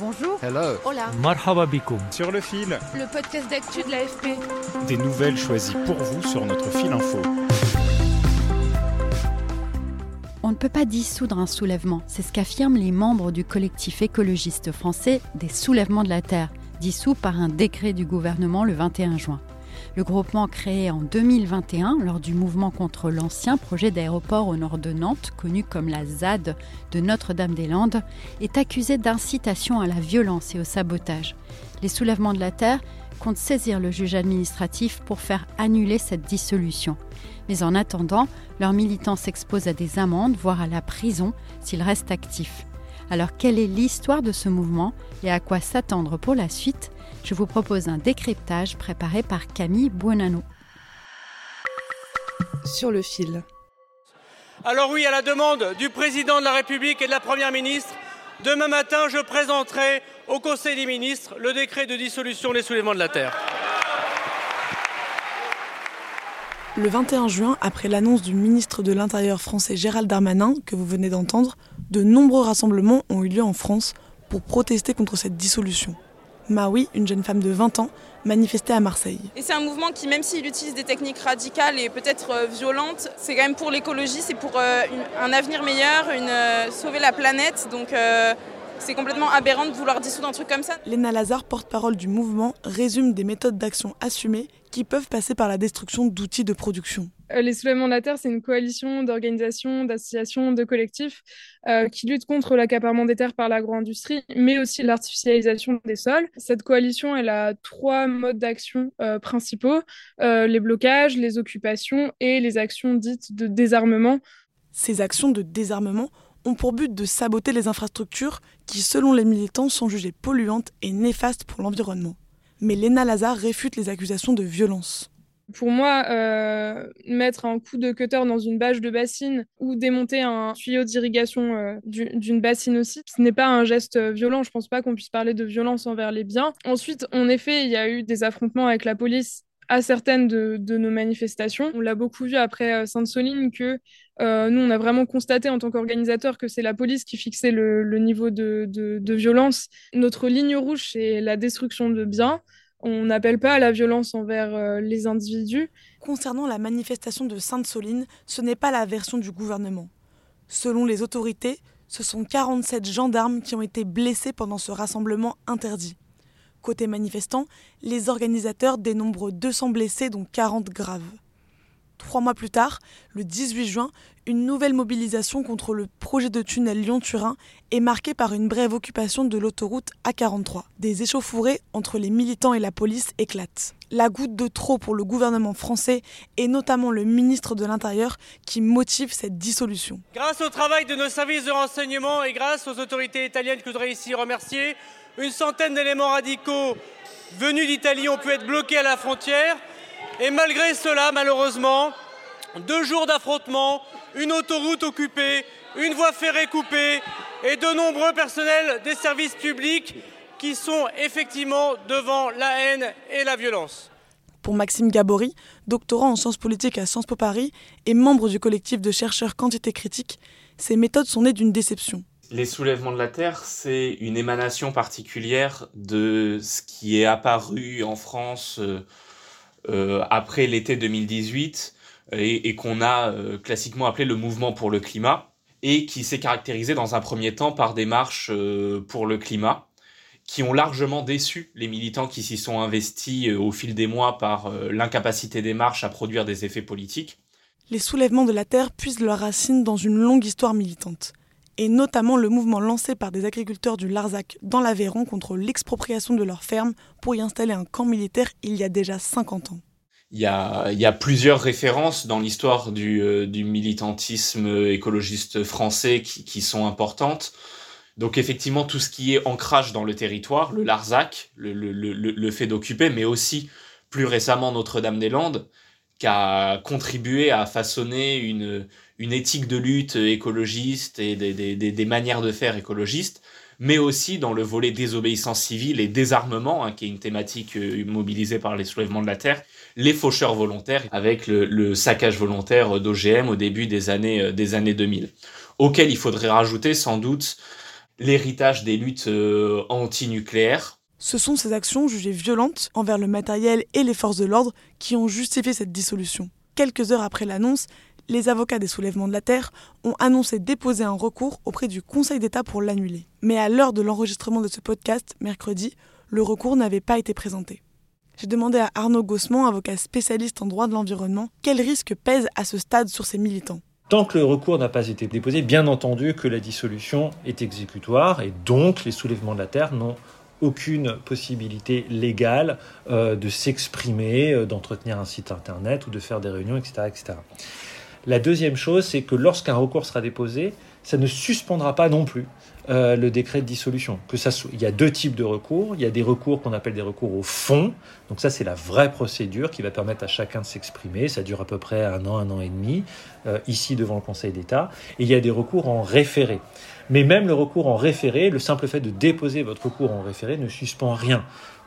Bonjour. Hello. Hola. Marhaba bikoum. Sur le fil, Le podcast d'actu de l'AFP. des nouvelles choisies pour vous sur notre fil info. On ne peut pas dissoudre un soulèvement, c'est ce qu'affirment les membres du collectif écologiste français des soulèvements de la Terre, dissous par un décret du gouvernement le 21 juin. Le groupement créé en 2021 lors du mouvement contre l'ancien projet d'aéroport au nord de Nantes, connu comme la ZAD de Notre-Dame-des-Landes, est accusé d'incitation à la violence et au sabotage. Les soulèvements de la Terre comptent saisir le juge administratif pour faire annuler cette dissolution. Mais en attendant, leurs militants s'exposent à des amendes, voire à la prison, s'ils restent actifs. Alors quelle est l'histoire de ce mouvement et à quoi s'attendre pour la suite Je vous propose un décryptage préparé par Camille Buonanno. Sur le fil. Alors oui, à la demande du président de la République et de la Première ministre, demain matin, je présenterai au Conseil des ministres le décret de dissolution des soulèvements de la Terre. Le 21 juin, après l'annonce du ministre de l'Intérieur français Gérald Darmanin, que vous venez d'entendre, de nombreux rassemblements ont eu lieu en France pour protester contre cette dissolution. Maui, une jeune femme de 20 ans, manifestait à Marseille. Et c'est un mouvement qui, même s'il utilise des techniques radicales et peut-être euh, violentes, c'est quand même pour l'écologie, c'est pour euh, un avenir meilleur, une, euh, sauver la planète. Donc euh, c'est complètement aberrant de vouloir dissoudre un truc comme ça. Léna Lazare, porte-parole du mouvement, résume des méthodes d'action assumées qui peuvent passer par la destruction d'outils de production. Euh, Les Soulèvements de la Terre, c'est une coalition d'organisations, d'associations, de collectifs euh, qui luttent contre l'accaparement des terres par l'agro-industrie, mais aussi l'artificialisation des sols. Cette coalition, elle a trois modes d'action euh, principaux, les blocages, les occupations et les actions dites de désarmement. Ces actions de désarmement ont pour but de saboter les infrastructures qui, selon les militants, sont jugées polluantes et néfastes pour l'environnement. Mais Léna Lazare réfute les accusations de violence. Pour moi, euh, mettre un coup de cutter dans une bâche de bassine ou démonter un tuyau d'irrigation euh, du- d'une bassine aussi, ce n'est pas un geste euh, violent. Je pense pas qu'on puisse parler de violence envers les biens. Ensuite, en effet, il y a eu des affrontements avec la police à certaines de, nos manifestations. On l'a beaucoup vu après Sainte-Soline que nous, on a vraiment constaté en tant qu'organisateur que c'est la police qui fixait le, niveau de- de violence. Notre ligne rouge, c'est la destruction de biens. On n'appelle pas à la violence envers euh, les individus. Concernant la manifestation de Sainte-Soline, ce n'est pas la version du gouvernement. Selon les autorités, ce sont 47 gendarmes qui ont été blessés pendant ce rassemblement interdit. Côté manifestants, les organisateurs dénombrent 200 blessés dont 40 graves. Trois mois plus tard, le 18 juin, une nouvelle mobilisation contre le projet de tunnel Lyon-Turin est marquée par une brève occupation de l'autoroute A43. Des échauffourées entre les militants et la police éclatent. La goutte de trop pour le gouvernement français et notamment le ministre de l'Intérieur qui motive cette dissolution. Grâce au travail de nos services de renseignement et grâce aux autorités italiennes que je voudrais ici remercier, une centaine d'éléments radicaux venus d'Italie ont pu être bloqués à la frontière. Et malgré cela, malheureusement, deux jours d'affrontements, une autoroute occupée, une voie ferrée coupée et de nombreux personnels des services publics qui sont effectivement devant la haine et la violence. Pour Maxime Gabory, doctorant en sciences politiques à Sciences Po Paris et membre du collectif de chercheurs Quantité Critique, ces méthodes sont nées d'une déception. Les soulèvements de la Terre, c'est une émanation particulière de ce qui est apparu en France euh, après l'été 2018 et, et qu'on a euh, classiquement appelé le mouvement pour le climat et qui s'est caractérisé dans un premier temps par des marches euh, pour le climat qui ont largement déçu les militants qui s'y sont investis euh, au fil des mois par euh, l'incapacité des marches à produire des effets politiques. Les soulèvements de la Terre puisent leurs racines dans une longue histoire militante, et notamment le mouvement lancé par des agriculteurs du Larzac dans l'Aveyron contre l'expropriation de leurs fermes pour y installer un camp militaire il y a déjà 50 ans. il y a, plusieurs références dans l'histoire du, euh, militantisme écologiste français qui, sont importantes. Donc effectivement, tout ce qui est ancrage dans le territoire, le Larzac, le fait d'occuper, mais aussi plus récemment Notre-Dame-des-Landes, qui a contribué à façonner une, une éthique de lutte écologiste et des, manières de faire écologistes mais aussi dans le volet désobéissance civile et désarmement, hein, qui est une thématique euh, mobilisée par les soulèvements de la Terre, les faucheurs volontaires avec le, le saccage volontaire d'OGM au début des années, euh, des années 2000, auquel il faudrait rajouter sans doute l'héritage des luttes euh, antinucléaires. Ce sont ces actions jugées violentes envers le matériel et les forces de l'ordre qui ont justifié cette dissolution. Quelques heures après l'annonce, les avocats des soulèvements de la Terre ont annoncé déposer un recours auprès du Conseil d'État pour l'annuler. Mais à l'heure de l'enregistrement de ce podcast, mercredi, le recours n'avait pas été présenté. J'ai demandé à Arnaud Gossement, avocat spécialiste en droit de l'environnement, quel risque pèse à ce stade sur ces militants. Tant que le recours n'a pas été déposé, bien entendu que la dissolution est exécutoire et donc les soulèvements de la Terre n'ont aucune possibilité légale euh, de s'exprimer, euh, d'entretenir un site internet ou de faire des réunions, etc. etc. La deuxième chose, c'est que lorsqu'un recours sera déposé, ça ne suspendra pas non plus euh, le décret de dissolution. Il y a deux types de recours. Il y a des recours qu'on appelle des recours au fond. Donc ça, c'est la vraie procédure qui va permettre à chacun de s'exprimer. Ça dure à peu près un an, un an et demi, euh, ici devant le Conseil d'État. Et il y a des recours en référé. Mais même le recours en référé, le simple fait de déposer votre recours en référé ne suspend rien.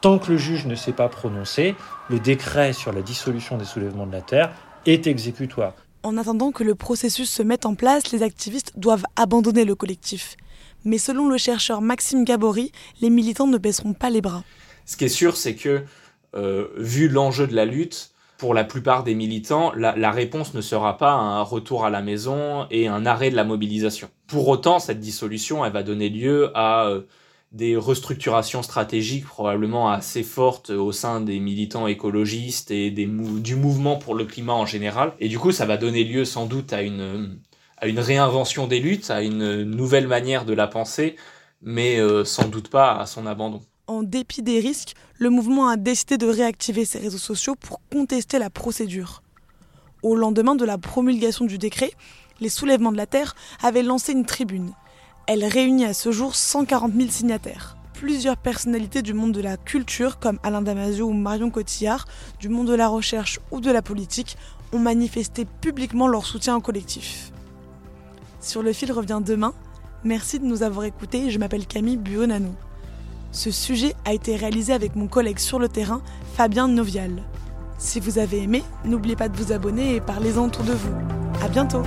Tant que le juge ne s'est pas prononcé, le décret sur la dissolution des soulèvements de la Terre est exécutoire. En attendant que le processus se mette en place, les activistes doivent abandonner le collectif. Mais selon le chercheur Maxime Gabory, les militants ne baisseront pas les bras. Ce qui est sûr, c'est que, euh, vu l'enjeu de la lutte, pour la plupart des militants, la, réponse ne sera pas un retour à la maison et un arrêt de la mobilisation. Pour autant, cette dissolution, elle va donner lieu à euh, des restructurations stratégiques probablement assez fortes au sein des militants écologistes et des du mouvement pour le climat en général. Et du coup, ça va donner lieu sans doute à une, à une réinvention des luttes, à une nouvelle manière de la penser, mais euh, sans doute pas à son abandon. En dépit des risques, le mouvement a décidé de réactiver ses réseaux sociaux pour contester la procédure. Au lendemain de la promulgation du décret, les soulèvements de la Terre avaient lancé une tribune elle réunit à ce jour 140 000 signataires. Plusieurs personnalités du monde de la culture, comme Alain Damasio ou Marion Cotillard, du monde de la recherche ou de la politique, ont manifesté publiquement leur soutien au collectif. Sur le fil revient demain. Merci de nous avoir écoutés. Je m'appelle Camille Buonanno. Ce sujet a été réalisé avec mon collègue sur le terrain, Fabien Novial. Si vous avez aimé, n'oubliez pas de vous abonner et parlez-en autour de vous. À bientôt!